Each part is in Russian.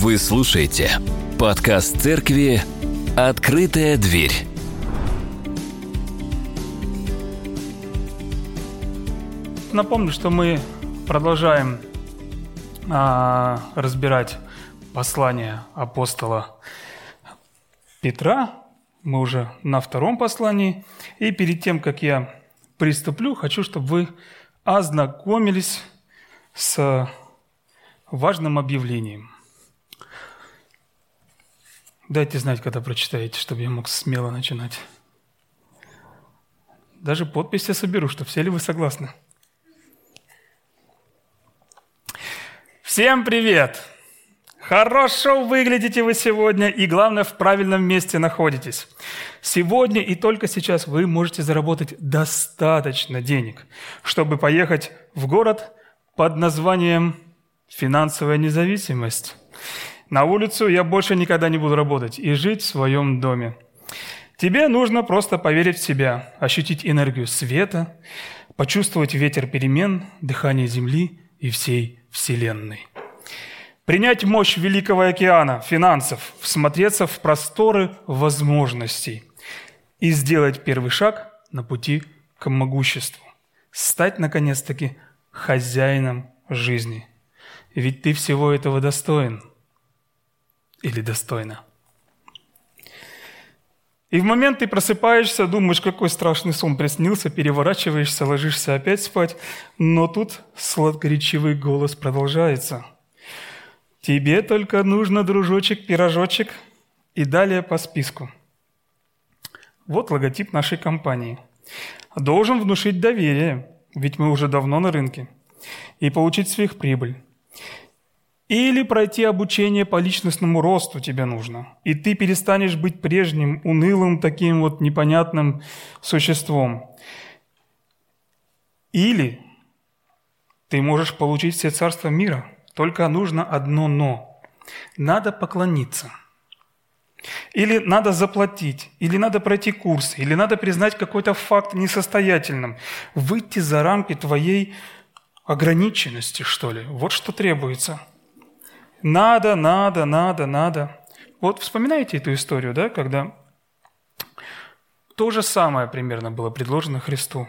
Вы слушаете подкаст церкви «Открытая дверь». Напомню, что мы продолжаем а, разбирать послание апостола Петра. Мы уже на втором послании. И перед тем, как я приступлю, хочу, чтобы вы ознакомились с важным объявлением. Дайте знать, когда прочитаете, чтобы я мог смело начинать. Даже подпись я соберу, что все ли вы согласны. Всем привет! Хорошо выглядите вы сегодня и, главное, в правильном месте находитесь. Сегодня и только сейчас вы можете заработать достаточно денег, чтобы поехать в город под названием «Финансовая независимость». На улицу я больше никогда не буду работать и жить в своем доме. Тебе нужно просто поверить в себя, ощутить энергию света, почувствовать ветер перемен, дыхание Земли и всей Вселенной. Принять мощь Великого океана, финансов, всмотреться в просторы возможностей и сделать первый шаг на пути к могуществу. Стать, наконец-таки, хозяином жизни. Ведь ты всего этого достоин – или достойно. И в момент ты просыпаешься, думаешь, какой страшный сон приснился, переворачиваешься, ложишься опять спать, но тут сладкоречивый голос продолжается. Тебе только нужно, дружочек, пирожочек, и далее по списку. Вот логотип нашей компании. Должен внушить доверие, ведь мы уже давно на рынке, и получить сверхприбыль. Или пройти обучение по личностному росту тебе нужно. И ты перестанешь быть прежним, унылым, таким вот непонятным существом. Или ты можешь получить все царства мира. Только нужно одно «но». Надо поклониться. Или надо заплатить, или надо пройти курс, или надо признать какой-то факт несостоятельным. Выйти за рамки твоей ограниченности, что ли. Вот что требуется – надо, надо, надо, надо. Вот вспоминаете эту историю, да, когда то же самое примерно было предложено Христу.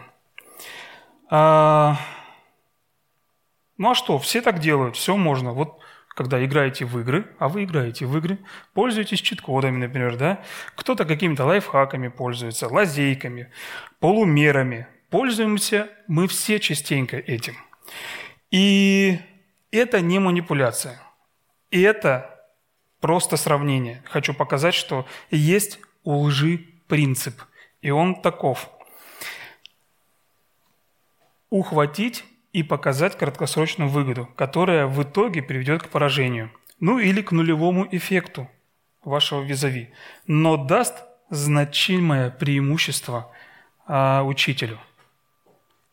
А, ну а что, все так делают, все можно. Вот когда играете в игры, а вы играете в игры, пользуетесь чит-кодами, например, да? Кто-то какими-то лайфхаками пользуется, лазейками, полумерами. Пользуемся мы все частенько этим. И это не манипуляция – и это просто сравнение. Хочу показать, что есть у лжи принцип, и он таков. Ухватить и показать краткосрочную выгоду, которая в итоге приведет к поражению, ну или к нулевому эффекту вашего визави, но даст значимое преимущество а, учителю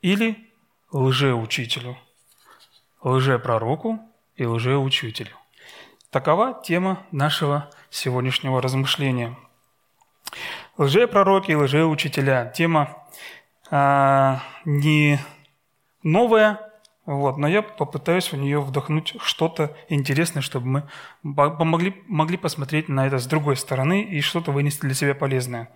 или лжеучителю, лжепророку и лжеучителю. Такова тема нашего сегодняшнего размышления. Лжепророки и лжеучителя. Тема а, не новая, вот, но я попытаюсь в нее вдохнуть что-то интересное, чтобы мы помогли, могли посмотреть на это с другой стороны и что-то вынести для себя полезное.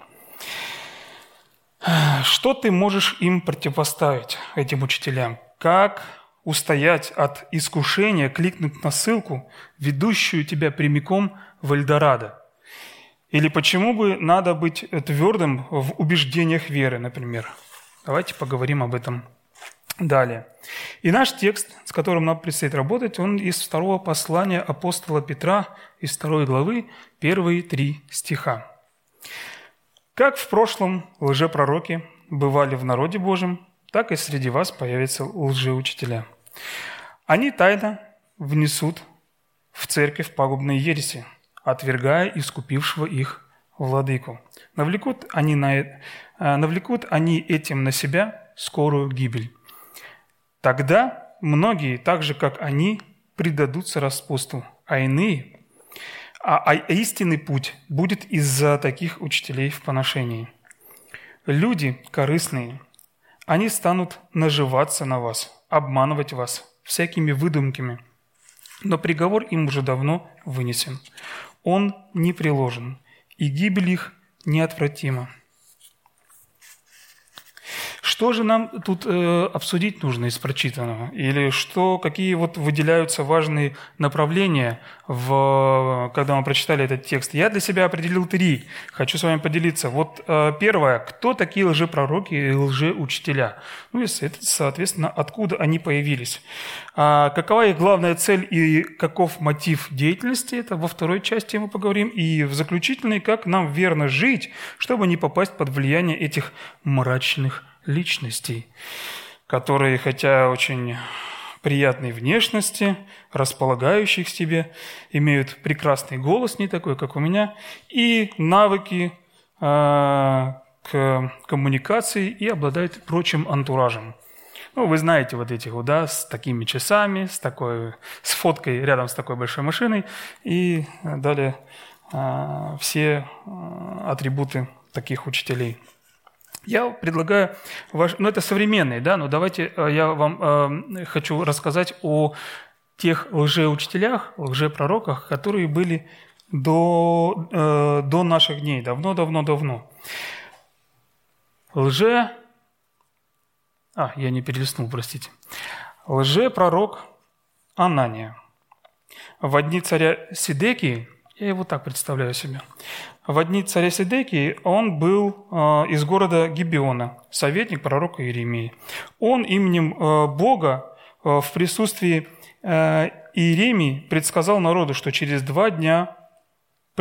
Что ты можешь им противоставить, этим учителям? Как устоять от искушения кликнуть на ссылку, ведущую тебя прямиком в Эльдорадо? Или почему бы надо быть твердым в убеждениях веры, например? Давайте поговорим об этом далее. И наш текст, с которым нам предстоит работать, он из второго послания апостола Петра, из второй главы, первые три стиха. «Как в прошлом лжепророки бывали в народе Божьем, так и среди вас появятся лжеучителя. Они тайно внесут в церковь пагубные ереси, отвергая искупившего их владыку. Навлекут они, на, э, навлекут они этим на себя скорую гибель. Тогда многие, так же как они, предадутся распутству, а иные, а, а истинный путь будет из-за таких учителей в поношении. Люди корыстные – они станут наживаться на вас, обманывать вас всякими выдумками. Но приговор им уже давно вынесен. Он не приложен, и гибель их неотвратима. Что же нам тут э, обсудить нужно из прочитанного? Или что, какие вот выделяются важные направления, в, когда мы прочитали этот текст? Я для себя определил три. Хочу с вами поделиться. Вот э, первое. Кто такие лжепророки и лжеучителя? Ну и, соответственно, откуда они появились? А какова их главная цель и каков мотив деятельности? Это во второй части мы поговорим. И в заключительной, как нам верно жить, чтобы не попасть под влияние этих мрачных личностей, которые, хотя очень приятной внешности, располагающих к себе, имеют прекрасный голос, не такой, как у меня, и навыки э, к коммуникации и обладают прочим антуражем. Ну, вы знаете вот этих вот, да, с такими часами, с такой, с фоткой рядом с такой большой машиной и далее э, все э, атрибуты таких учителей – я предлагаю, ваш, ну это современные, да, но давайте э, я вам э, хочу рассказать о тех лжеучителях, лжепророках, которые были до, э, до наших дней, давно-давно-давно. Лже... А, я не перелистнул, простите. Лжепророк Анания. В одни царя Сидекии, я его так представляю себе, в дни царя Сидекии он был э, из города Гибиона, советник пророка Иеремии. Он именем э, Бога э, в присутствии Иеремии предсказал народу, что через два дня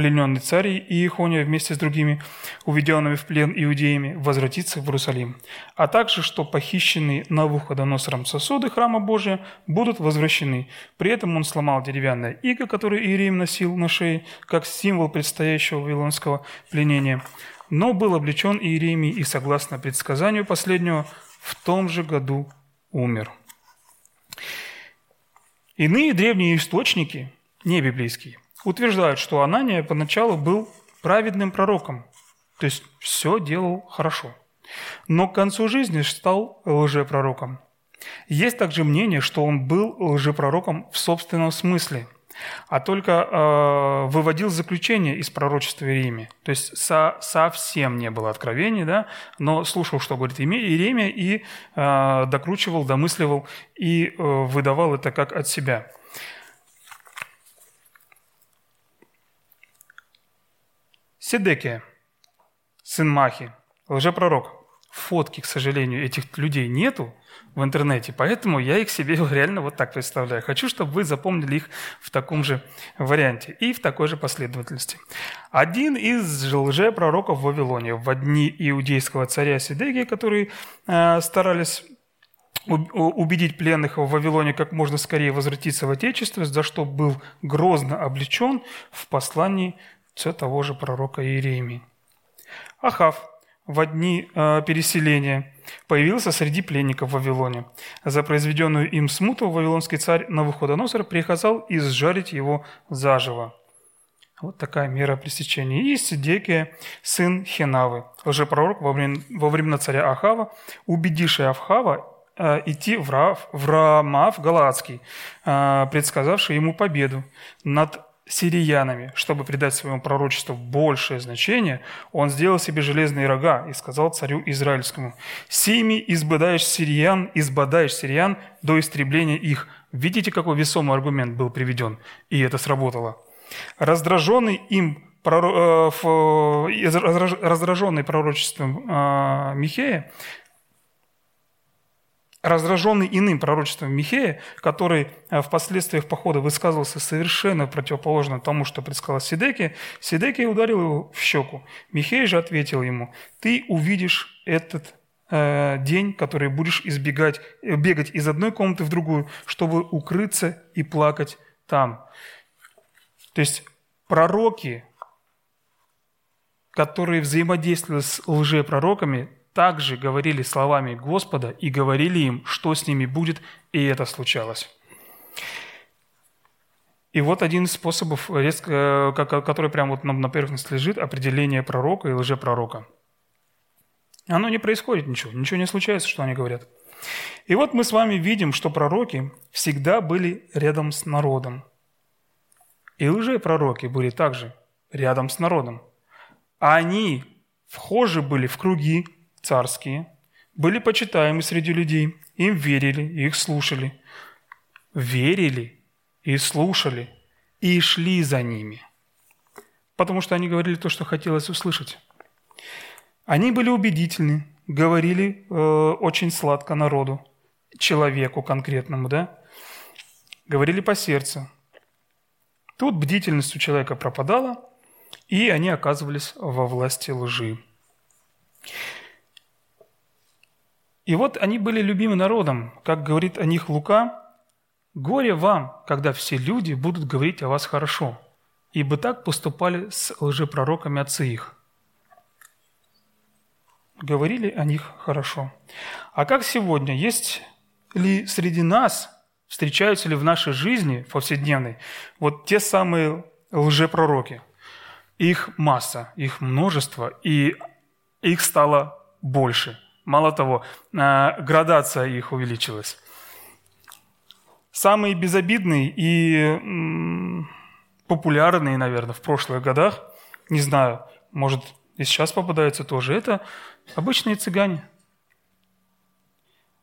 плененный царь Иехония вместе с другими уведенными в плен иудеями возвратится в Иерусалим, а также, что похищенные Навуходоносором сосуды храма Божия будут возвращены. При этом он сломал деревянное иго, которое Иеремия носил на шее, как символ предстоящего вавилонского пленения, но был облечен Иеремией и, согласно предсказанию последнего, в том же году умер. Иные древние источники, не библейские, утверждают, что Анания поначалу был праведным пророком, то есть все делал хорошо. Но к концу жизни стал лжепророком. Есть также мнение, что он был лжепророком в собственном смысле, а только э, выводил заключение из пророчества Иеремии. То есть со, совсем не было откровений, да, но слушал, что говорит Иеремия, и э, докручивал, домысливал и э, выдавал это как от себя. Седекия, сын Махи, лжепророк. Фотки, к сожалению, этих людей нету в интернете, поэтому я их себе реально вот так представляю. Хочу, чтобы вы запомнили их в таком же варианте и в такой же последовательности. Один из лжепророков в Вавилоне в дни иудейского царя Сидегия, которые э, старались убедить пленных в Вавилоне как можно скорее возвратиться в Отечество, за что был грозно облечен в послании все того же пророка Иеремии. Ахав в дни э, переселения появился среди пленников в Вавилоне. За произведенную им смуту вавилонский царь Навуходоносор приказал изжарить его заживо. Вот такая мера пресечения. И Сидекия, сын Хинавы, лжепророк во, время, во времена царя Ахава, убедивший Ахава э, идти в, Рав, в Рамав Галаадский, э, предсказавший ему победу над сириянами, чтобы придать своему пророчеству большее значение, он сделал себе железные рога и сказал царю израильскому, «Сими избадаешь сириян, избадаешь сириян до истребления их». Видите, какой весомый аргумент был приведен, и это сработало. Раздраженный им э, раздраженный пророчеством э, Михея, раздраженный иным пророчеством Михея, который э, в последствиях похода высказывался совершенно противоположно тому, что предсказал Сидеки, Сидеки ударил его в щеку. Михей же ответил ему, «Ты увидишь этот э, день, который будешь избегать, э, бегать из одной комнаты в другую, чтобы укрыться и плакать там». То есть пророки, которые взаимодействовали с лжепророками, также говорили словами Господа и говорили им, что с ними будет, и это случалось. И вот один из способов, э, который прямо вот на поверхности лежит, определение пророка и лжепророка. Оно не происходит ничего, ничего не случается, что они говорят. И вот мы с вами видим, что пророки всегда были рядом с народом. И лжепророки были также рядом с народом. Они вхожи были в круги царские, были почитаемы среди людей, им верили, их слушали. Верили и слушали, и шли за ними. Потому что они говорили то, что хотелось услышать. Они были убедительны, говорили э, очень сладко народу, человеку конкретному, да? Говорили по сердцу. Тут бдительность у человека пропадала, и они оказывались во власти лжи. И вот они были любимым народом, как говорит о них Лука, «Горе вам, когда все люди будут говорить о вас хорошо, ибо так поступали с лжепророками отцы их». Говорили о них хорошо. А как сегодня? Есть ли среди нас, встречаются ли в нашей жизни повседневной вот те самые лжепророки? Их масса, их множество, и их стало больше. Мало того, а, градация их увеличилась. Самые безобидные и популярные, наверное, в прошлых годах, не знаю, может, и сейчас попадаются тоже, это обычные цыгане.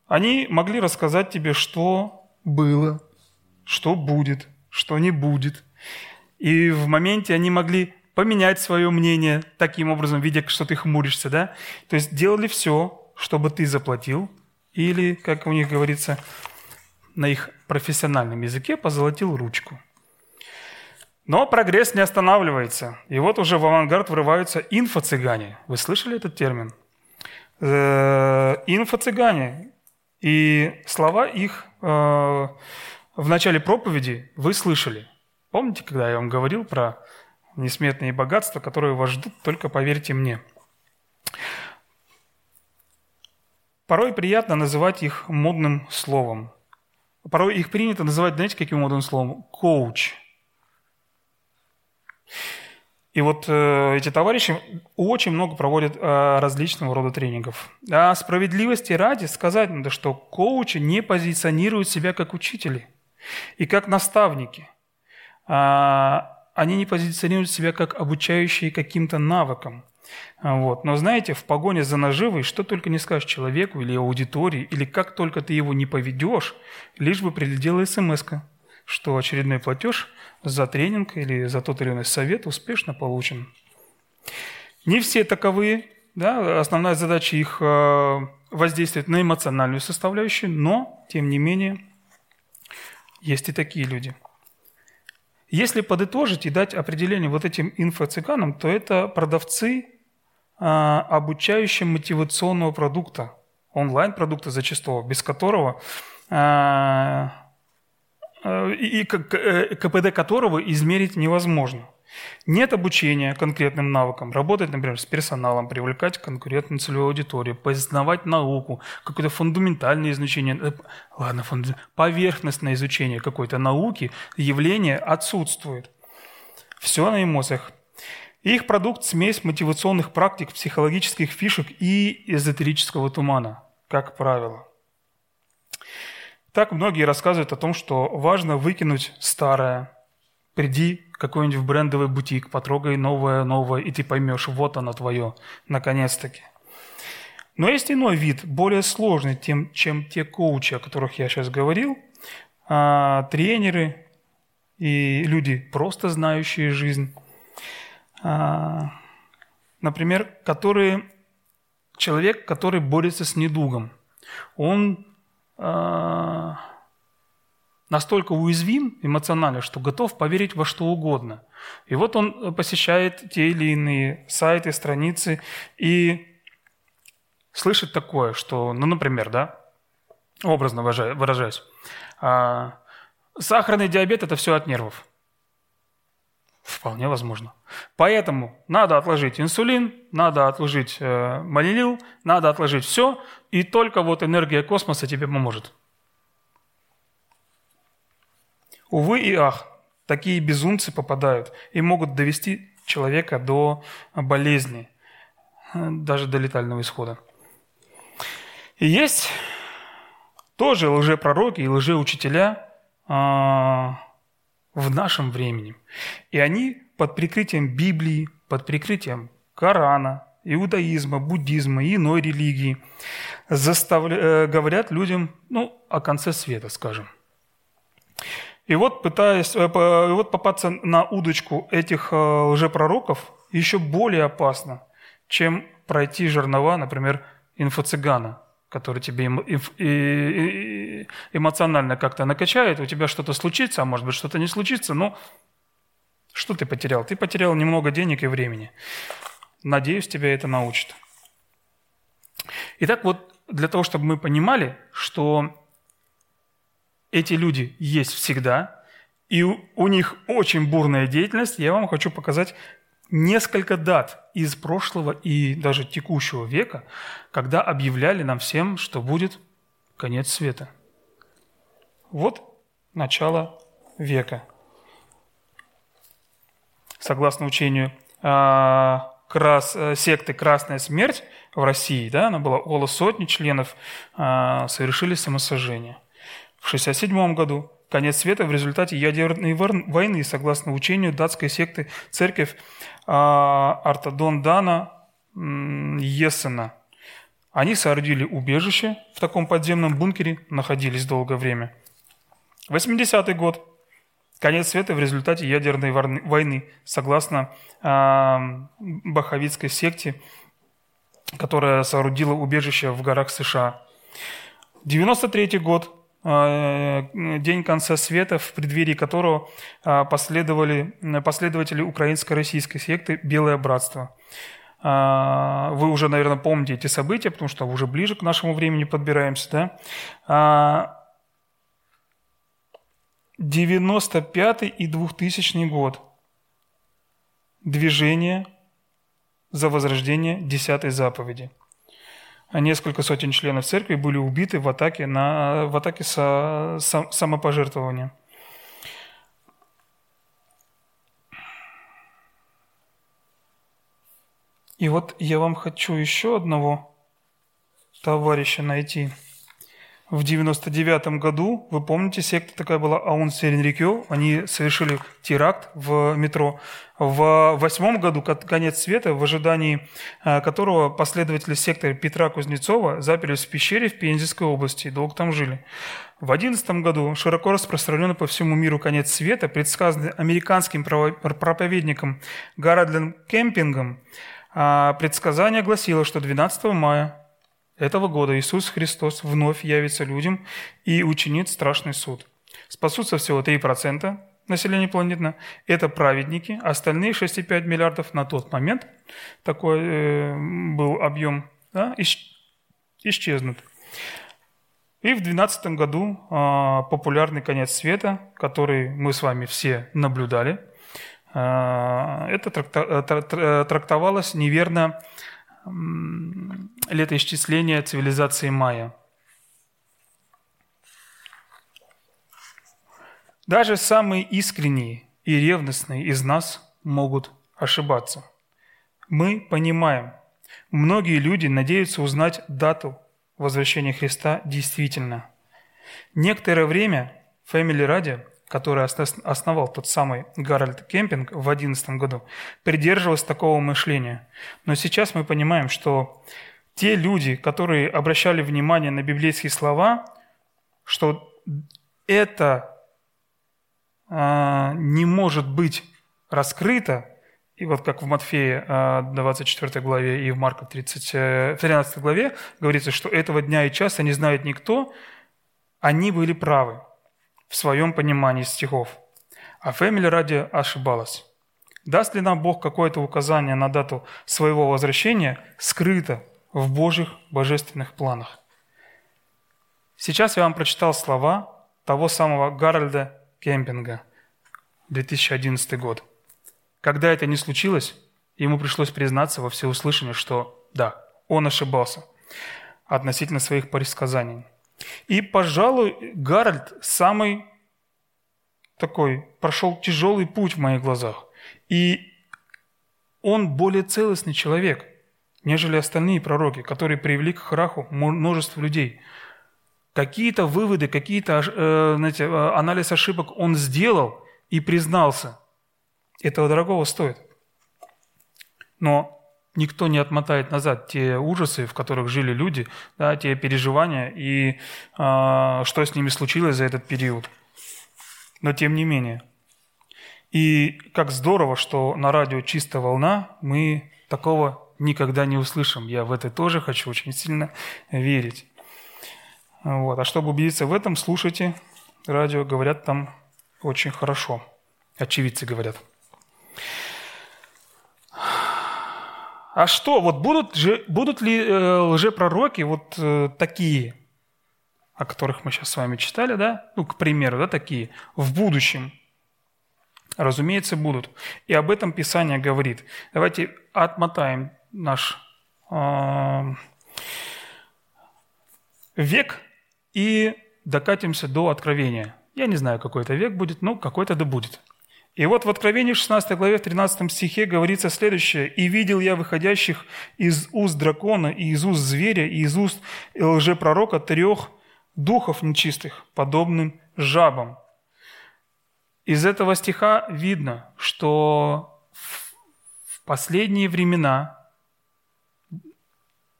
Они могли рассказать тебе, что было, что будет, что не будет. И в моменте они могли поменять свое мнение таким образом, видя, что ты хмуришься, да? То есть делали все, чтобы ты заплатил, или, как у них говорится на их профессиональном языке, позолотил ручку. Но прогресс не останавливается. И вот уже в авангард врываются инфо-цыгане. Вы слышали этот термин? Э, инфо-цыгане. И слова их э, в начале проповеди вы слышали. Помните, когда я вам говорил про несметные богатства, которые вас ждут, только поверьте мне. Порой приятно называть их модным словом. Порой их принято называть, знаете, каким модным словом? Коуч. И вот э, эти товарищи очень много проводят э, различного рода тренингов. А справедливости ради сказать надо, что коучи не позиционируют себя как учители и как наставники. А, они не позиционируют себя как обучающие каким-то навыкам. Вот. Но знаете, в погоне за наживой, что только не скажешь человеку или аудитории, или как только ты его не поведешь, лишь бы прилетела смс что очередной платеж за тренинг или за тот или иной совет успешно получен. Не все таковые. Да? Основная задача их э, воздействовать на эмоциональную составляющую, но, тем не менее, есть и такие люди – если подытожить и дать определение вот этим инфо-цыганам, то это продавцы а, обучающие мотивационного продукта, онлайн-продукта зачастую, без которого а, а, и КПД которого измерить невозможно – нет обучения конкретным навыкам, работать, например, с персоналом, привлекать конкурентную целевую аудиторию, познавать науку, какое-то фундаментальное изучение, э, ладно, поверхностное изучение какой-то науки, явления отсутствует. Все на эмоциях. Их продукт – смесь мотивационных практик, психологических фишек и эзотерического тумана, как правило. Так многие рассказывают о том, что важно выкинуть старое, приди какой-нибудь в брендовый бутик, потрогай новое, новое, и ты поймешь, вот оно твое, наконец-таки. Но есть иной вид, более сложный, тем, чем те коучи, о которых я сейчас говорил, а, тренеры и люди, просто знающие жизнь. А, например, которые, человек, который борется с недугом. Он а, настолько уязвим эмоционально, что готов поверить во что угодно. И вот он посещает те или иные сайты, страницы и слышит такое, что, ну, например, да, образно выражаясь, а, сахарный диабет – это все от нервов. Вполне возможно. Поэтому надо отложить инсулин, надо отложить э, малилил, надо отложить все, и только вот энергия космоса тебе поможет. Увы и ах, такие безумцы попадают и могут довести человека до болезни, даже до летального исхода. И есть тоже лжепророки и лжеучителя а, в нашем времени. И они под прикрытием Библии, под прикрытием Корана, иудаизма, буддизма и иной религии заставля... Э, говорят людям ну, о конце света, скажем. И вот пытаясь, э, вот попасться на удочку этих э, лжепророков еще более опасно, чем пройти жернова, например, инфо-цыгана, который тебе эмоционально как-то накачает, у тебя что-то случится, а может быть что-то не случится, но что ты потерял? Ты потерял немного денег и времени. Надеюсь, тебя это научит. Итак, вот для того, чтобы мы понимали, что эти люди есть всегда, и у них очень бурная деятельность, я вам хочу показать несколько дат из прошлого и даже текущего века, когда объявляли нам всем, что будет конец света. Вот начало века. Согласно учению а, крас, э, секты «Красная смерть» в России, да, она была около сотни членов, а, совершили самосожжение. В 1967 году конец света в результате ядерной войны, согласно учению датской секты церковь Артадон Дана Ессена. Они соорудили убежище в таком подземном бункере, находились долгое время. 80-й год. Конец света в результате ядерной войны, согласно э, Баховицкой секте, которая соорудила убежище в горах США. 93 год, э, день конца света, в преддверии которого э, последовали последователи украинско-российской секты «Белое братство». Э, вы уже, наверное, помните эти события, потому что уже ближе к нашему времени подбираемся. Да? 95 и 2000 год. Движение за возрождение десятой заповеди. А несколько сотен членов церкви были убиты в атаке, на, в атаке со, со, самопожертвования. И вот я вам хочу еще одного товарища найти – в 99 году, вы помните, секта такая была Аун Серенрикё, они совершили теракт в метро. В восьмом году, конец света, в ожидании э, которого последователи секты Петра Кузнецова заперлись в пещере в Пензенской области и долго там жили. В одиннадцатом году широко распространенный по всему миру конец света, предсказанный американским проповедником Гарольдом Кемпингом, а, предсказание гласило, что 12 мая этого года Иисус Христос вновь явится людям и учинит страшный суд. Спасутся всего 3% населения планеты. Это праведники. Остальные 6,5 миллиардов на тот момент, такой э, был объем, да, исчезнут. И в 2012 году э, популярный конец света, который мы с вами все наблюдали, э, это трактовалось неверно летоисчисления цивилизации майя. Даже самые искренние и ревностные из нас могут ошибаться. Мы понимаем, многие люди надеются узнать дату возвращения Христа действительно. Некоторое время Family Radio который основал тот самый Гарольд Кемпинг в 2011 году, придерживался такого мышления. Но сейчас мы понимаем, что те люди, которые обращали внимание на библейские слова, что это э, не может быть раскрыто, и вот как в Матфея 24 главе и в Марка 30, 13 главе говорится, что этого дня и часа не знает никто, они были правы в своем понимании стихов. А Family Radio ошибалась. Даст ли нам Бог какое-то указание на дату своего возвращения, скрыто в Божьих божественных планах? Сейчас я вам прочитал слова того самого Гарольда Кемпинга, 2011 год. Когда это не случилось, ему пришлось признаться во всеуслышание, что да, он ошибался относительно своих предсказаний – и, пожалуй, Гарольд самый такой, прошел тяжелый путь в моих глазах. И он более целостный человек, нежели остальные пророки, которые привели к храху множество людей. Какие-то выводы, какие-то э, знаете, э, анализ ошибок он сделал, и признался. Этого дорогого стоит. Но никто не отмотает назад те ужасы, в которых жили люди, да, те переживания и э, что с ними случилось за этот период. Но тем не менее. И как здорово, что на радио «Чистая волна» мы такого никогда не услышим. Я в это тоже хочу очень сильно верить. Вот. А чтобы убедиться в этом, слушайте радио, говорят там очень хорошо. Очевидцы говорят. А что, вот будут, же, будут ли э, лжепророки вот э, такие, о которых мы сейчас с вами читали, да? Ну, к примеру, да, такие, в будущем? Разумеется, будут. И об этом Писание говорит. Давайте отмотаем наш э, век и докатимся до Откровения. Я не знаю, какой это век будет, но какой-то да будет. И вот в Откровении 16 главе в 13 стихе говорится следующее. «И видел я выходящих из уст дракона, и из уст зверя, и из уст лжепророка трех духов нечистых, подобным жабам». Из этого стиха видно, что в последние времена,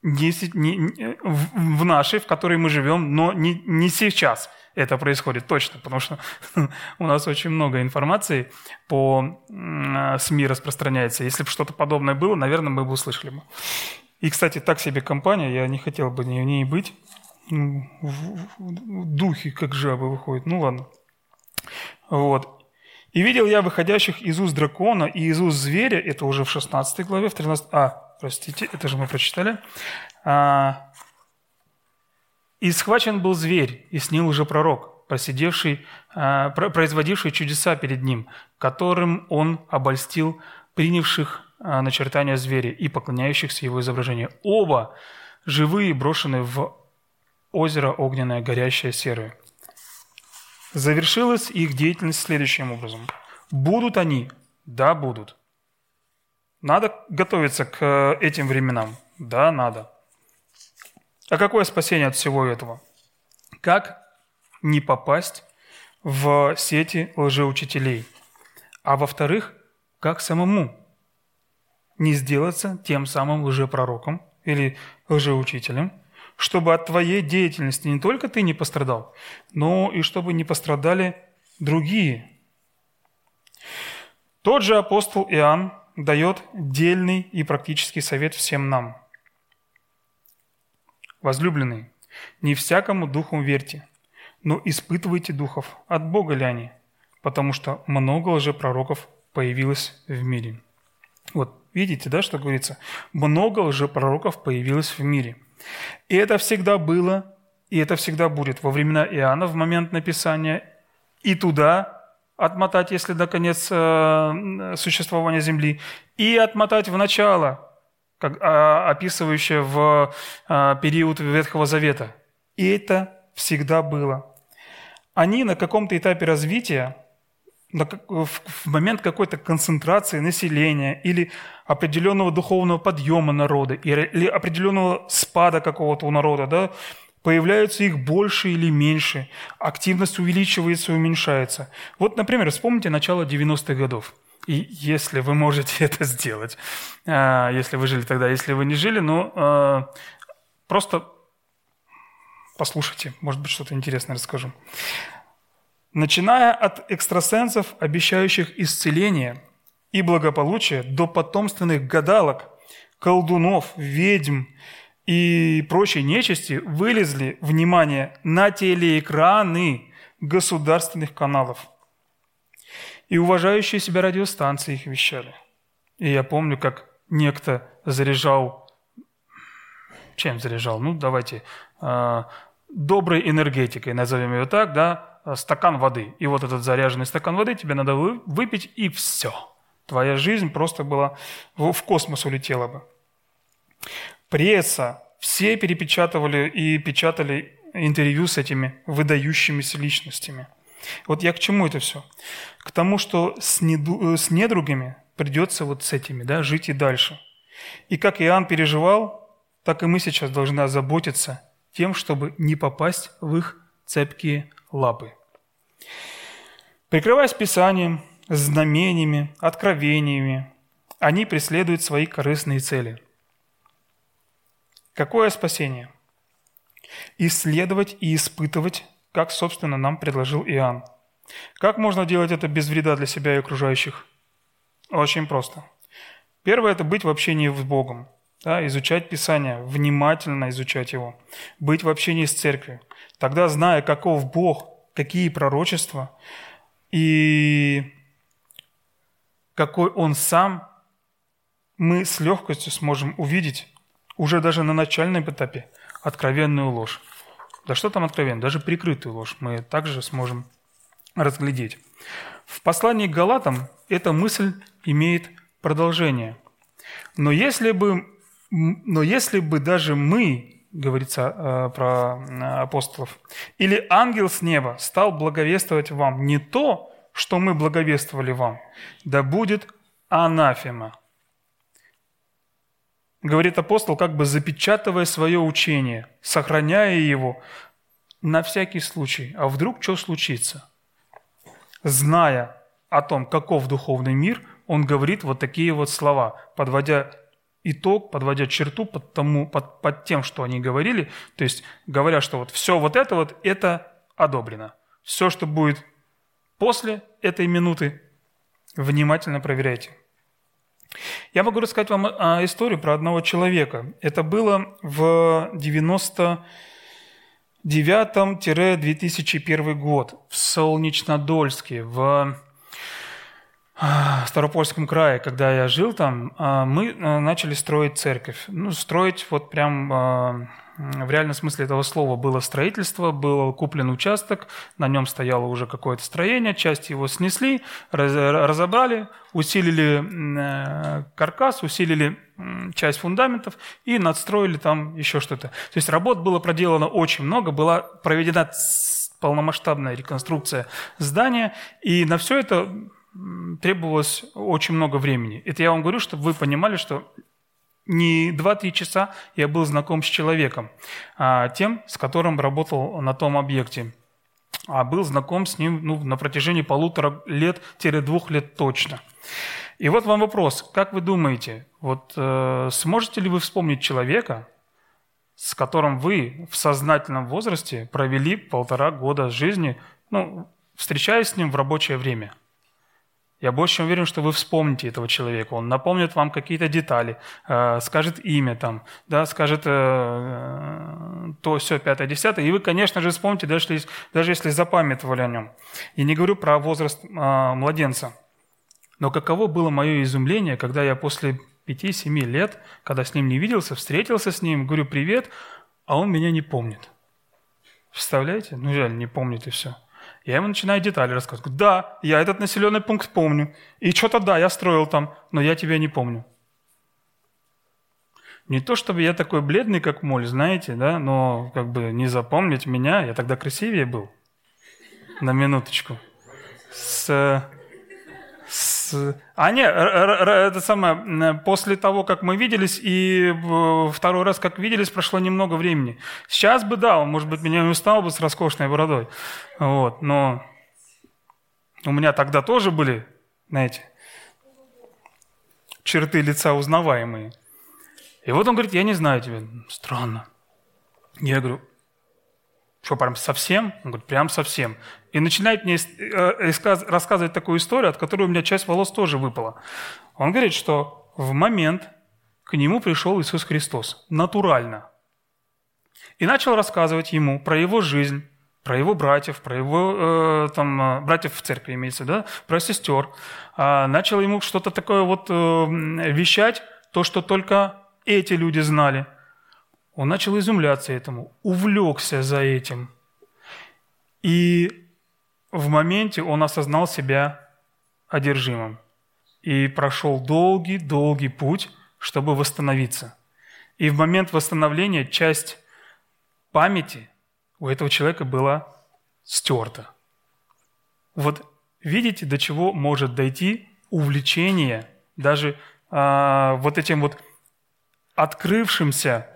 в нашей, в которой мы живем, но не сейчас – это происходит точно, потому что у нас очень много информации по СМИ распространяется. Если бы что-то подобное было, наверное, мы бы услышали бы. И, кстати, так себе компания, я не хотел бы в ней быть. Ну, духи, как жабы, выходят. Ну ладно. Вот. «И видел я выходящих из уст дракона и из уст зверя», это уже в 16 главе, в 13... А, простите, это же мы прочитали. А, и схвачен был зверь, и снил уже пророк, просидевший, а, производивший чудеса перед ним, которым он обольстил принявших а, начертания зверя и поклоняющихся его изображению. Оба живые, брошенные в озеро огненное, горящее серое. Завершилась их деятельность следующим образом. Будут они? Да, будут. Надо готовиться к э, этим временам? Да, надо. А какое спасение от всего этого? Как не попасть в сети лжеучителей? А во-вторых, как самому не сделаться тем самым лжепророком или лжеучителем, чтобы от твоей деятельности не только ты не пострадал, но и чтобы не пострадали другие. Тот же апостол Иоанн дает дельный и практический совет всем нам – Возлюбленные, не всякому духу верьте, но испытывайте духов, от Бога ли они, потому что много лжепророков появилось в мире. Вот видите, да, что говорится? Много лжепророков появилось в мире. И это всегда было, и это всегда будет во времена Иоанна, в момент написания, и туда отмотать, если до конец э, существования Земли, и отмотать в начало, как, а, описывающее в а, период Ветхого Завета. И это всегда было. Они на каком-то этапе развития, в момент какой-то концентрации населения или определенного духовного подъема народа или определенного спада какого-то у народа, да, появляются их больше или меньше, активность увеличивается и уменьшается. Вот, например, вспомните начало 90-х годов – и если вы можете это сделать, а, если вы жили тогда, если вы не жили, ну, а, просто послушайте, может быть, что-то интересное расскажу. Начиная от экстрасенсов, обещающих исцеление и благополучие, до потомственных гадалок, колдунов, ведьм и прочей нечисти, вылезли, внимание, на телеэкраны государственных каналов – и уважающие себя радиостанции их вещали. И я помню, как некто заряжал, чем заряжал? Ну, давайте, э, доброй энергетикой, назовем ее так, да, стакан воды. И вот этот заряженный стакан воды тебе надо выпить, и все. Твоя жизнь просто была в космос улетела бы. Пресса, все перепечатывали и печатали интервью с этими выдающимися личностями – вот я к чему это все? К тому, что с, неду, э, с недругами придется вот с этими да, жить и дальше. И как Иоанн переживал, так и мы сейчас должны озаботиться тем, чтобы не попасть в их цепкие лапы. Прикрываясь Писанием, знамениями, откровениями, они преследуют свои корыстные цели. Какое спасение? Исследовать и испытывать, как, собственно, нам предложил Иоанн. Как можно делать это без вреда для себя и окружающих? Очень просто. Первое – это быть в общении с Богом, да, изучать Писание, внимательно изучать его, быть в общении с церковью. Тогда, зная, каков Бог, какие пророчества и какой Он сам, мы с легкостью сможем увидеть уже даже на начальном этапе откровенную ложь. Да что там откровенно, даже прикрытую ложь мы также сможем разглядеть. В послании к Галатам эта мысль имеет продолжение. Но если бы, но если бы даже мы, говорится э, про э, апостолов, или ангел с неба стал благовествовать вам не то, что мы благовествовали вам, да будет анафема. Говорит апостол, как бы запечатывая свое учение, сохраняя его на всякий случай. А вдруг что случится? Зная о том, каков духовный мир, он говорит вот такие вот слова, подводя итог, подводя черту под, тому, под, под тем, что они говорили, то есть говоря, что вот все вот это вот, это одобрено. Все, что будет после этой минуты, внимательно проверяйте. Я могу рассказать вам а, историю про одного человека. Это было в 99-2001 год в Солнечнодольске, в а, Старопольском крае, когда я жил там, а, мы начали строить церковь. Ну, строить вот прям в реальном смысле этого слова было строительство, был куплен участок, на нем стояло уже какое-то строение, часть его снесли, разобрали, усилили э, каркас, усилили часть фундаментов и надстроили там еще что-то. То есть работ было проделано очень много, была проведена полномасштабная реконструкция здания, и на все это требовалось очень много времени. Это я вам говорю, чтобы вы понимали, что не 2-3 часа я был знаком с человеком, а тем, с которым работал на том объекте. А был знаком с ним ну, на протяжении полутора лет-двух лет точно. И вот вам вопрос. Как вы думаете, вот э, сможете ли вы вспомнить человека, с которым вы в сознательном возрасте провели полтора года жизни, ну, встречаясь с ним в рабочее время – я больше чем уверен, что вы вспомните этого человека. Он напомнит вам какие-то детали, э, скажет имя там, да, скажет э, э, то, все, пятое, десятое. И вы, конечно же, вспомните, даже если, даже если запамятовали о нем. Я не говорю про возраст младенца. Но каково было мое изумление, когда я после пяти-семи лет, когда с ним не виделся, встретился с ним, говорю «привет», а он меня не помнит. Представляете? Ну, жаль, не помнит и все. Я ему начинаю детали рассказывать. Да, я этот населенный пункт помню. И что-то да, я строил там, но я тебя не помню. Не то, чтобы я такой бледный, как моль, знаете, да, но как бы не запомнить меня, я тогда красивее был. На минуточку. С а не, это самое, после того, как мы виделись, и второй раз, как виделись, прошло немного времени. Сейчас бы, да, может быть, меня не устал бы с роскошной бородой. Вот, но у меня тогда тоже были, знаете, черты лица узнаваемые. И вот он говорит, я не знаю тебя. Странно. Я говорю, что, прям совсем? Он говорит, прям совсем. И начинает мне э, рассказывать такую историю, от которой у меня часть волос тоже выпала. Он говорит, что в момент к нему пришел Иисус Христос, натурально. И начал рассказывать ему про его жизнь, про его братьев, про его э, там, э, братьев в церкви имеется, да, про сестер. А начал ему что-то такое вот э, вещать, то, что только эти люди знали – он начал изумляться этому, увлекся за этим. И в моменте он осознал себя одержимым. И прошел долгий-долгий путь, чтобы восстановиться. И в момент восстановления часть памяти у этого человека была стерта. Вот видите, до чего может дойти увлечение даже а, вот этим вот открывшимся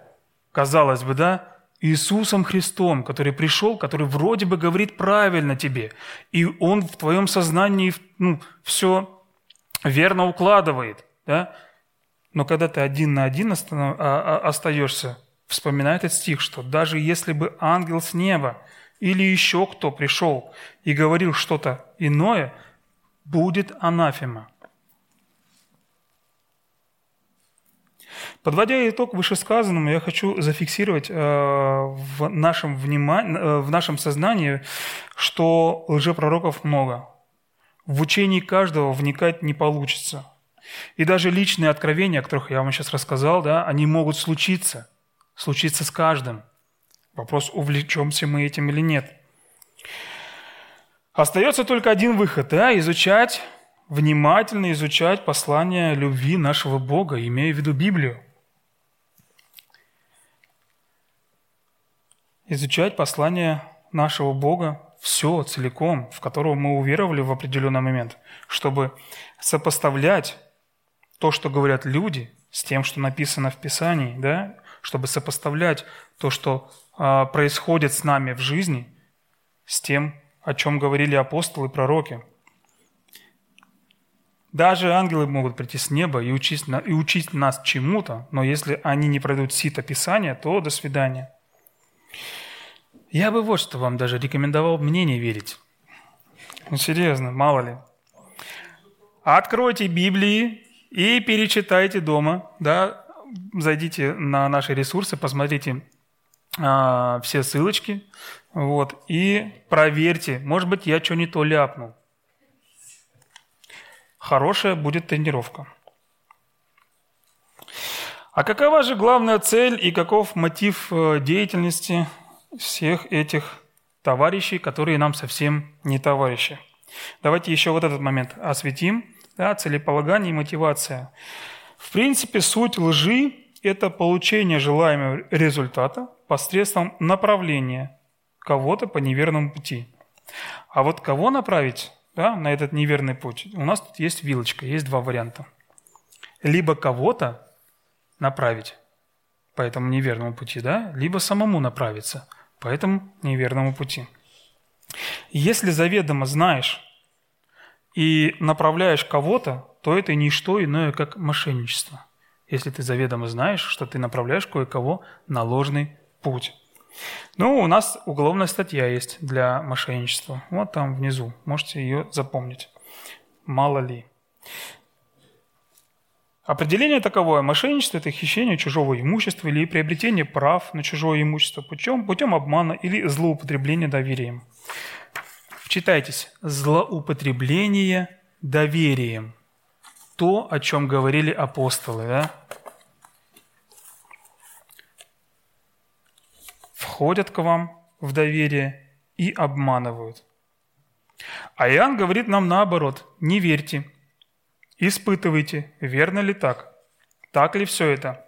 казалось бы, да, Иисусом Христом, который пришел, который вроде бы говорит правильно тебе, и Он в твоем сознании ну, все верно укладывает, да? Но когда ты один на один а, а, остаешься, вспоминай этот стих, что даже если бы ангел с неба или еще кто пришел и говорил что-то иное, будет анафема. Подводя итог вышесказанному, я хочу зафиксировать э, в, нашем внимании, э, в нашем сознании, что лжепророков много. В учении каждого вникать не получится. И даже личные откровения, о которых я вам сейчас рассказал, да, они могут случиться. Случиться с каждым. Вопрос, увлечемся мы этим или нет. Остается только один выход, да, изучать, внимательно изучать послание любви нашего Бога, имея в виду Библию. Изучать послание нашего Бога все целиком, в которого мы уверовали в определенный момент, чтобы сопоставлять то, что говорят люди, с тем, что написано в Писании, да, чтобы сопоставлять то, что э, происходит с нами в жизни, с тем, о чем говорили апостолы и пророки. Даже ангелы могут прийти с неба и учить, и учить нас чему-то, но если они не пройдут сито Писания, то до свидания. Я бы вот что вам даже рекомендовал мне не верить. Ну, серьезно, мало ли. Откройте Библии и перечитайте дома, да, зайдите на наши ресурсы, посмотрите а, все ссылочки, вот, и проверьте, может быть, я что не то ляпнул. Хорошая будет тренировка. А какова же главная цель и каков мотив э, деятельности всех этих товарищей, которые нам совсем не товарищи? Давайте еще вот этот момент осветим. Да, целеполагание и мотивация. В принципе, суть лжи – это получение желаемого результата посредством направления кого-то по неверному пути. А вот кого направить да, на этот неверный путь? У нас тут есть вилочка, есть два варианта. Либо кого-то направить по этому неверному пути, да, либо самому направиться по этому неверному пути. Если заведомо знаешь и направляешь кого-то, то это не что иное, как мошенничество. Если ты заведомо знаешь, что ты направляешь кое-кого на ложный путь. Ну, у нас уголовная статья есть для мошенничества. Вот там внизу. Можете ее запомнить. Мало ли. Определение таковое. Мошенничество – это хищение чужого имущества или приобретение прав на чужое имущество путем, путем обмана или злоупотребления доверием. Вчитайтесь. Злоупотребление доверием. То, о чем говорили апостолы. Да? Входят к вам в доверие и обманывают. А Иоанн говорит нам наоборот. Не верьте. Испытывайте, верно ли так. Так ли все это?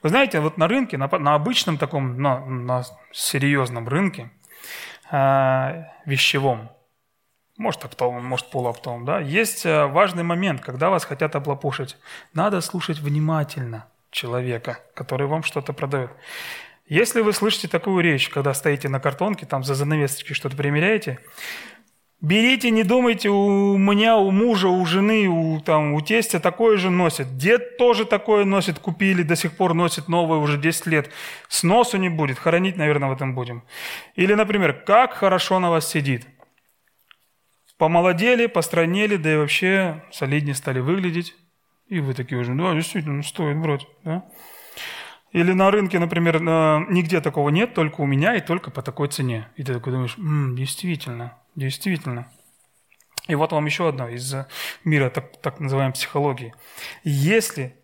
Вы знаете, вот на рынке, на, на обычном таком, на, на серьезном рынке, э, вещевом, может оптовом, может полуоптовом, да, есть э, важный момент, когда вас хотят облапошить. Надо слушать внимательно человека, который вам что-то продает. Если вы слышите такую речь, когда стоите на картонке, там за занавесочки что-то примеряете, берите, не думайте, у меня, у мужа, у жены, у, там, у тестя такое же носит. Дед тоже такое носит, купили, до сих пор носит новое уже 10 лет. Сносу не будет, хоронить, наверное, в этом будем. Или, например, как хорошо на вас сидит. Помолодели, постранели, да и вообще солиднее стали выглядеть. И вы такие уже, да, действительно, стоит брать. Да? Или на рынке, например, нигде такого нет, только у меня и только по такой цене. И ты такой думаешь, М, действительно, действительно. И вот вам еще одно из мира так, так называемой психологии. Если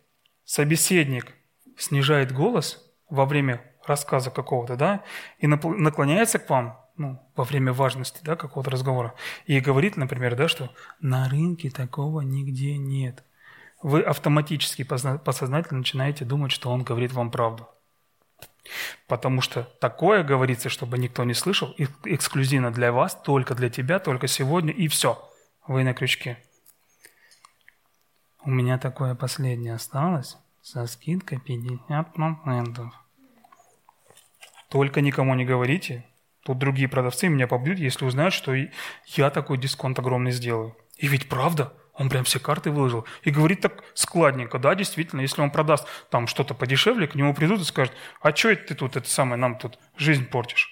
собеседник снижает голос во время рассказа какого-то, да, и наклоняется к вам, ну, во время важности, да, какого-то разговора, и говорит, например, да, что на рынке такого нигде нет – вы автоматически подсознательно начинаете думать, что он говорит вам правду. Потому что такое говорится, чтобы никто не слышал, эксклюзивно для вас, только для тебя, только сегодня, и все. Вы на крючке. У меня такое последнее осталось со скидкой 50%. только никому не говорите. Тут другие продавцы меня побьют, если узнают, что я такой дисконт огромный сделаю. И ведь правда, он прям все карты выложил. И говорит так складненько, да, действительно, если он продаст там что-то подешевле, к нему придут и скажут, а что это ты тут, это самое, нам тут жизнь портишь.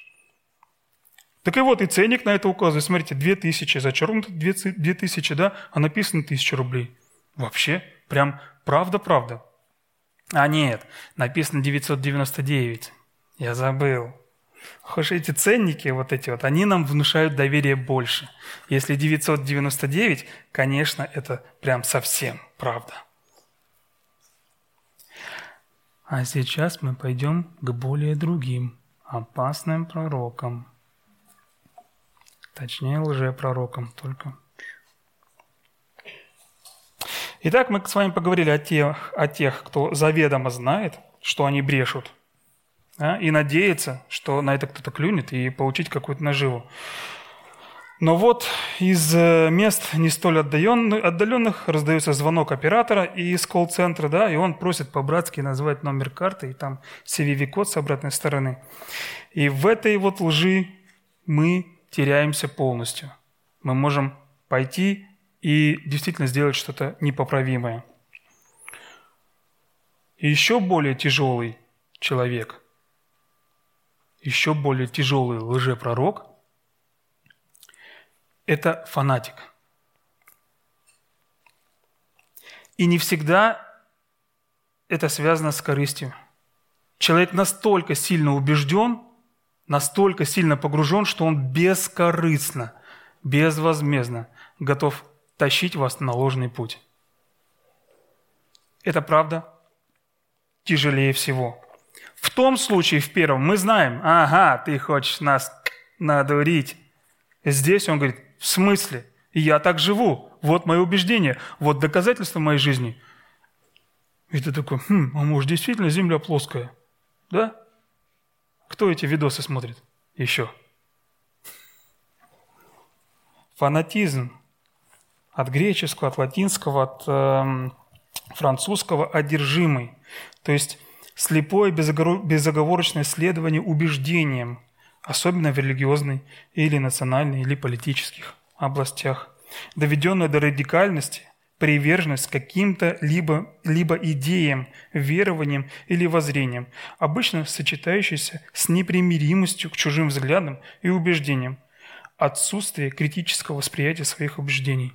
Так и вот, и ценник на это указывает. Смотрите, 2000, зачеркнуто 2000, да, а написано 1000 рублей. Вообще, прям правда-правда. А нет, написано 999. Я забыл. Хоть эти ценники, вот эти вот, они нам внушают доверие больше. Если 999, конечно, это прям совсем правда. А сейчас мы пойдем к более другим опасным пророкам. Точнее, лжепророкам только. Итак, мы с вами поговорили о тех, о тех, кто заведомо знает, что они брешут, да, и надеется, что на это кто-то клюнет и получить какую-то наживу. Но вот из э, мест не столь отдаленных, отдаленных раздается звонок оператора из колл-центра, да, и он просит по-братски назвать номер карты, и там CVV-код с обратной стороны. И в этой вот лжи мы теряемся полностью. Мы можем пойти и действительно сделать что-то непоправимое. И еще более тяжелый человек, еще более тяжелый лжепророк – это фанатик. И не всегда это связано с корыстью. Человек настолько сильно убежден, настолько сильно погружен, что он бескорыстно, безвозмездно готов тащить вас на ложный путь. Это правда тяжелее всего. В том случае, в первом, мы знаем, ага, ты хочешь нас надурить. Здесь он говорит, в смысле? Я так живу. Вот мое убеждение. Вот доказательство моей жизни. И ты такой, хм, а может действительно земля плоская? Да? Кто эти видосы смотрит еще? Фанатизм от греческого, от латинского, от э, французского «одержимый». То есть слепое безоговорочное следование убеждениям, особенно в религиозной или национальной или политических областях, доведенное до радикальности, приверженность каким-то либо, либо идеям, верованиям или воззрениям, обычно сочетающейся с непримиримостью к чужим взглядам и убеждениям, отсутствие критического восприятия своих убеждений.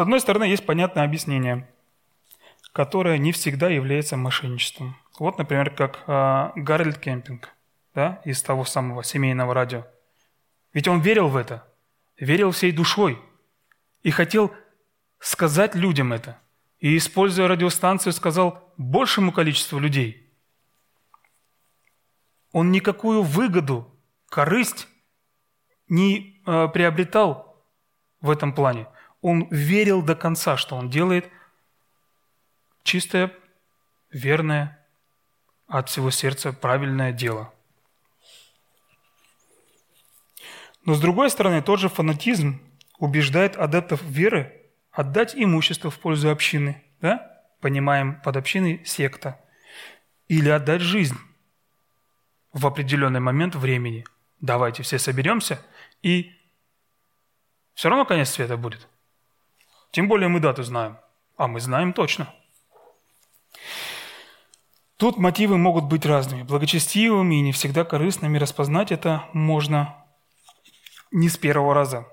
С одной стороны, есть понятное объяснение, которое не всегда является мошенничеством. Вот, например, как э, Гарольд Кемпинг да, из того самого семейного радио. Ведь он верил в это, верил всей душой и хотел сказать людям это. И, используя радиостанцию, сказал большему количеству людей. Он никакую выгоду, корысть не э, приобретал в этом плане – он верил до конца, что он делает чистое, верное, от всего сердца правильное дело. Но с другой стороны, тот же фанатизм убеждает адептов веры отдать имущество в пользу общины. Да? Понимаем под общиной секта. Или отдать жизнь в определенный момент времени. Давайте все соберемся, и все равно конец света будет. Тем более мы дату знаем. А мы знаем точно. Тут мотивы могут быть разными, благочестивыми и не всегда корыстными. Распознать это можно не с первого раза.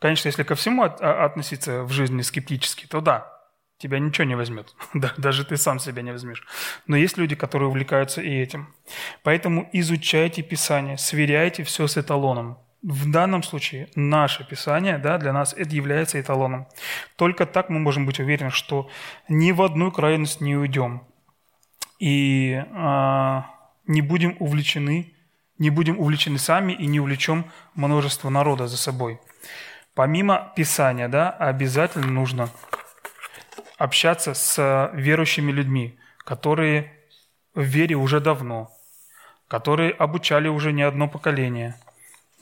Конечно, если ко всему а, относиться в жизни скептически, то да, тебя ничего не возьмет. Даже ты сам себя не возьмешь. Но есть люди, которые увлекаются и этим. Поэтому изучайте Писание, сверяйте все с эталоном в данном случае наше Писание да, для нас это является эталоном. Только так мы можем быть уверены, что ни в одну крайность не уйдем и э, не будем увлечены, не будем увлечены сами и не увлечем множество народа за собой. Помимо Писания, да, обязательно нужно общаться с верующими людьми, которые в вере уже давно, которые обучали уже не одно поколение –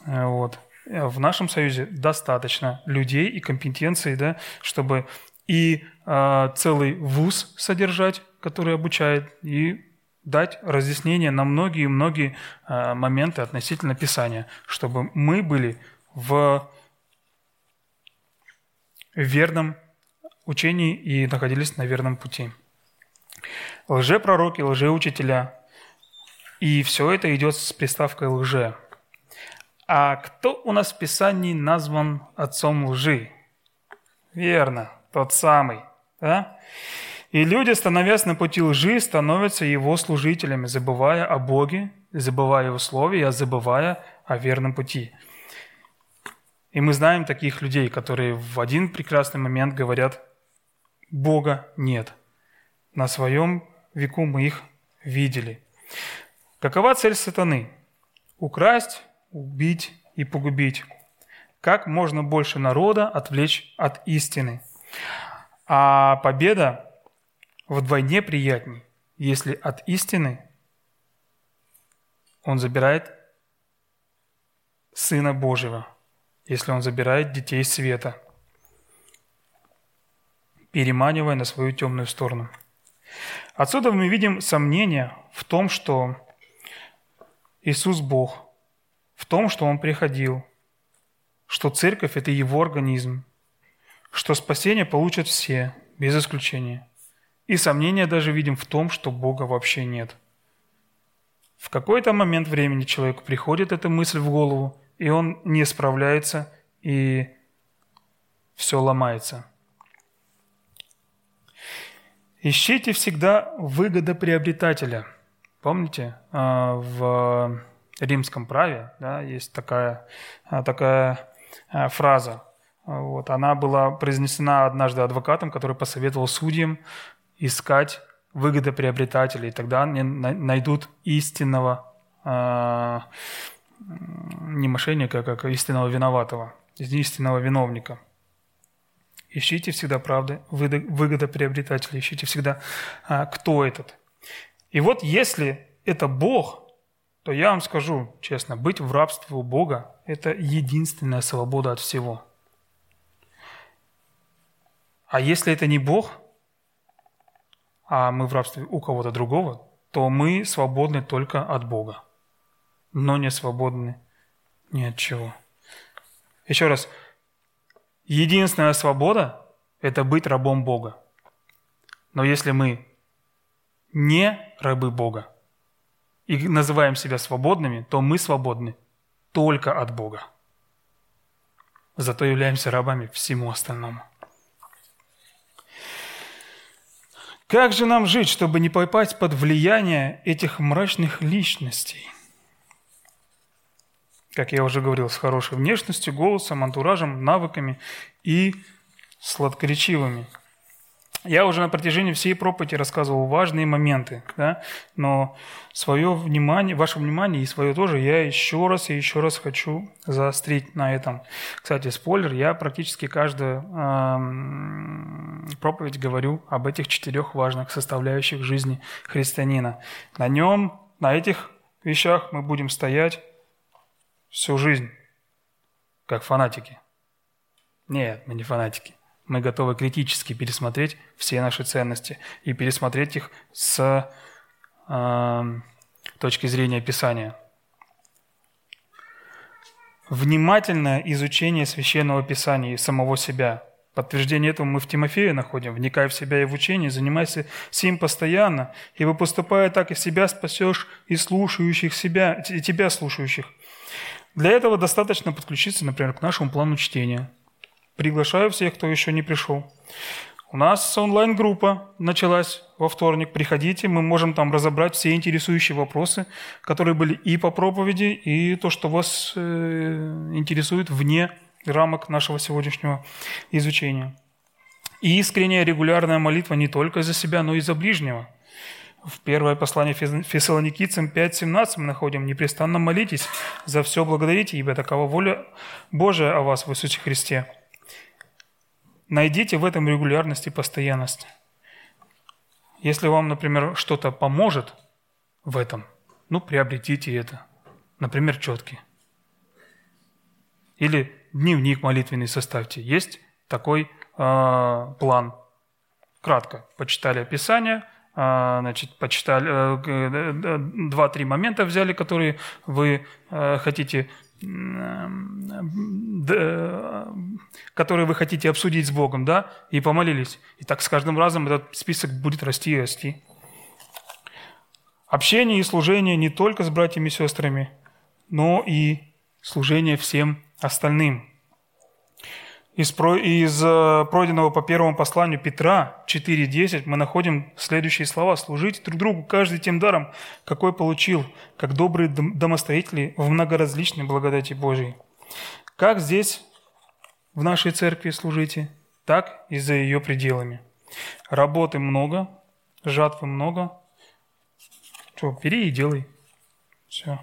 вот. В нашем союзе достаточно людей и компетенций, да, чтобы и э, целый вуз содержать, который обучает, и дать разъяснение на многие-многие э, моменты относительно Писания, чтобы мы были в верном учении и находились на верном пути. Лжепророки, лжеучителя. И все это идет с приставкой «лже». А кто у нас в Писании назван отцом лжи? Верно, тот самый. Да? И люди, становясь на пути лжи, становятся его служителями, забывая о Боге, забывая его слове, а забывая о верном пути. И мы знаем таких людей, которые в один прекрасный момент говорят, Бога нет. На своем веку мы их видели. Какова цель сатаны? Украсть, убить и погубить. Как можно больше народа отвлечь от истины. А победа вдвойне приятней, если от истины он забирает Сына Божьего, если он забирает детей света, переманивая на свою темную сторону. Отсюда мы видим сомнение в том, что Иисус Бог, в том, что Он приходил, что церковь – это Его организм, что спасение получат все, без исключения – и сомнения даже видим в том, что Бога вообще нет. В какой-то момент времени человеку приходит эта мысль в голову, и он не справляется, и все ломается. Ищите всегда выгодоприобретателя. Помните, а, в римском праве да, есть такая, а, такая а, фраза. Вот, она была произнесена однажды адвокатом, который посоветовал судьям искать выгодоприобретателей, и тогда они найдут истинного э, не мошенника, как истинного виноватого, истинного виновника. Ищите всегда правды, выгодоприобретателей, ищите всегда, кто этот. И вот если это Бог, то я вам скажу честно, быть в рабстве у Бога – это единственная свобода от всего. А если это не Бог – а мы в рабстве у кого-то другого, то мы свободны только от Бога, но не свободны ни от чего. Еще раз, единственная свобода – это быть рабом Бога. Но если мы не рабы Бога и называем себя свободными, то мы свободны только от Бога. Зато являемся рабами всему остальному. Как же нам жить, чтобы не попасть под влияние этих мрачных личностей? Как я уже говорил, с хорошей внешностью, голосом, антуражем, навыками и сладкоречивыми – я уже на протяжении всей проповеди рассказывал важные моменты, да? но свое внимание, ваше внимание и свое тоже я еще раз и еще раз хочу заострить на этом. Кстати, спойлер, я практически каждую э, проповедь говорю об этих четырех важных составляющих жизни христианина. На нем, на этих вещах мы будем стоять всю жизнь, как фанатики. Нет, мы не фанатики мы готовы критически пересмотреть все наши ценности и пересмотреть их с э, точки зрения Писания. Внимательное изучение Священного Писания и самого себя. Подтверждение этого мы в Тимофее находим. Вникай в себя и в учение, занимайся сим постоянно, ибо поступая так, и себя спасешь и слушающих себя, и тебя слушающих. Для этого достаточно подключиться, например, к нашему плану чтения – Приглашаю всех, кто еще не пришел. У нас онлайн-группа началась во вторник. Приходите, мы можем там разобрать все интересующие вопросы, которые были и по проповеди, и то, что вас э, интересует вне рамок нашего сегодняшнего изучения. И искренняя регулярная молитва не только за себя, но и за ближнего. В первое послание Фессалоникийцам 5.17 мы находим «Непрестанно молитесь, за все благодарите, ибо такова воля Божия о вас в Иисусе Христе». Найдите в этом регулярность и постоянность. Если вам, например, что-то поможет в этом, ну, приобретите это. Например, четки. Или дневник молитвенный составьте. Есть такой э, план – кратко почитали описание, а, значит, почитали, э, два-три момента взяли, которые вы э, хотите которые вы хотите обсудить с Богом, да, и помолились. И так с каждым разом этот список будет расти и расти. Общение и служение не только с братьями и сестрами, но и служение всем остальным. Из, из э, пройденного по первому посланию Петра 4.10 мы находим следующие слова. «Служите друг другу каждый тем даром, какой получил, как добрые домостроители в многоразличной благодати Божией». Как здесь в нашей церкви служите, так и за ее пределами. Работы много, жатвы много, что, бери и делай. Все.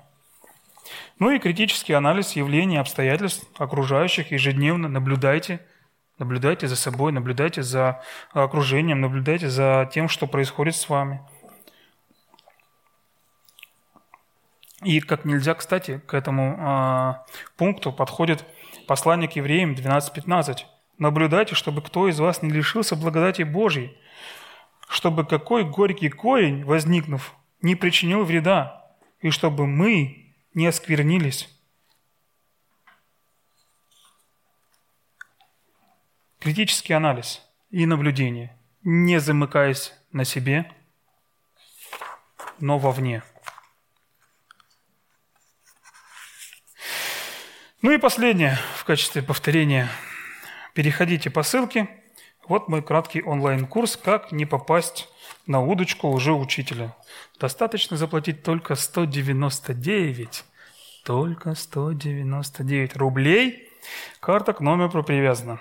Ну и критический анализ явлений, обстоятельств окружающих ежедневно. Наблюдайте, наблюдайте за собой, наблюдайте за окружением, наблюдайте за тем, что происходит с вами. И как нельзя, кстати, к этому а, пункту подходит послание к евреям 12.15. «Наблюдайте, чтобы кто из вас не лишился благодати Божьей, чтобы какой горький корень, возникнув, не причинил вреда, и чтобы мы не осквернились. Критический анализ и наблюдение, не замыкаясь на себе, но вовне. Ну и последнее в качестве повторения. Переходите по ссылке. Вот мой краткий онлайн-курс «Как не попасть на удочку лжеучителя». Достаточно заплатить только 199, только 199 рублей. Карта к номеру привязана.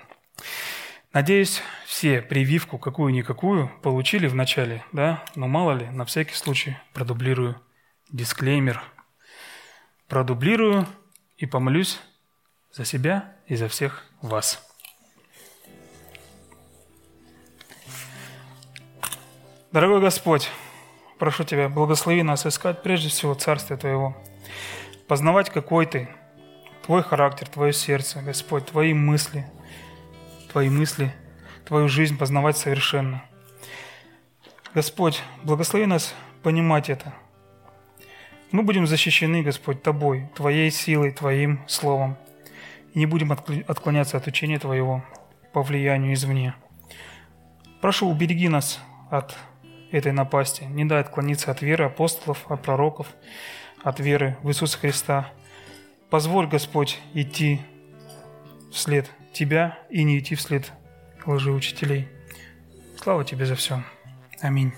Надеюсь, все прививку какую-никакую получили в начале, да? Но мало ли, на всякий случай продублирую дисклеймер. Продублирую и помолюсь за себя и за всех вас. Дорогой Господь, прошу Тебя, благослови нас искать прежде всего Царствие Твоего, познавать, какой Ты, Твой характер, Твое сердце, Господь, Твои мысли, Твои мысли, Твою жизнь познавать совершенно. Господь, благослови нас понимать это. Мы будем защищены, Господь, Тобой, Твоей силой, Твоим Словом. И не будем отклоняться от учения Твоего по влиянию извне. Прошу, убереги нас от этой напасти. Не дай отклониться от веры апостолов, от пророков, от веры в Иисуса Христа. Позволь, Господь, идти вслед Тебя и не идти вслед лжеучителей. Слава Тебе за все. Аминь.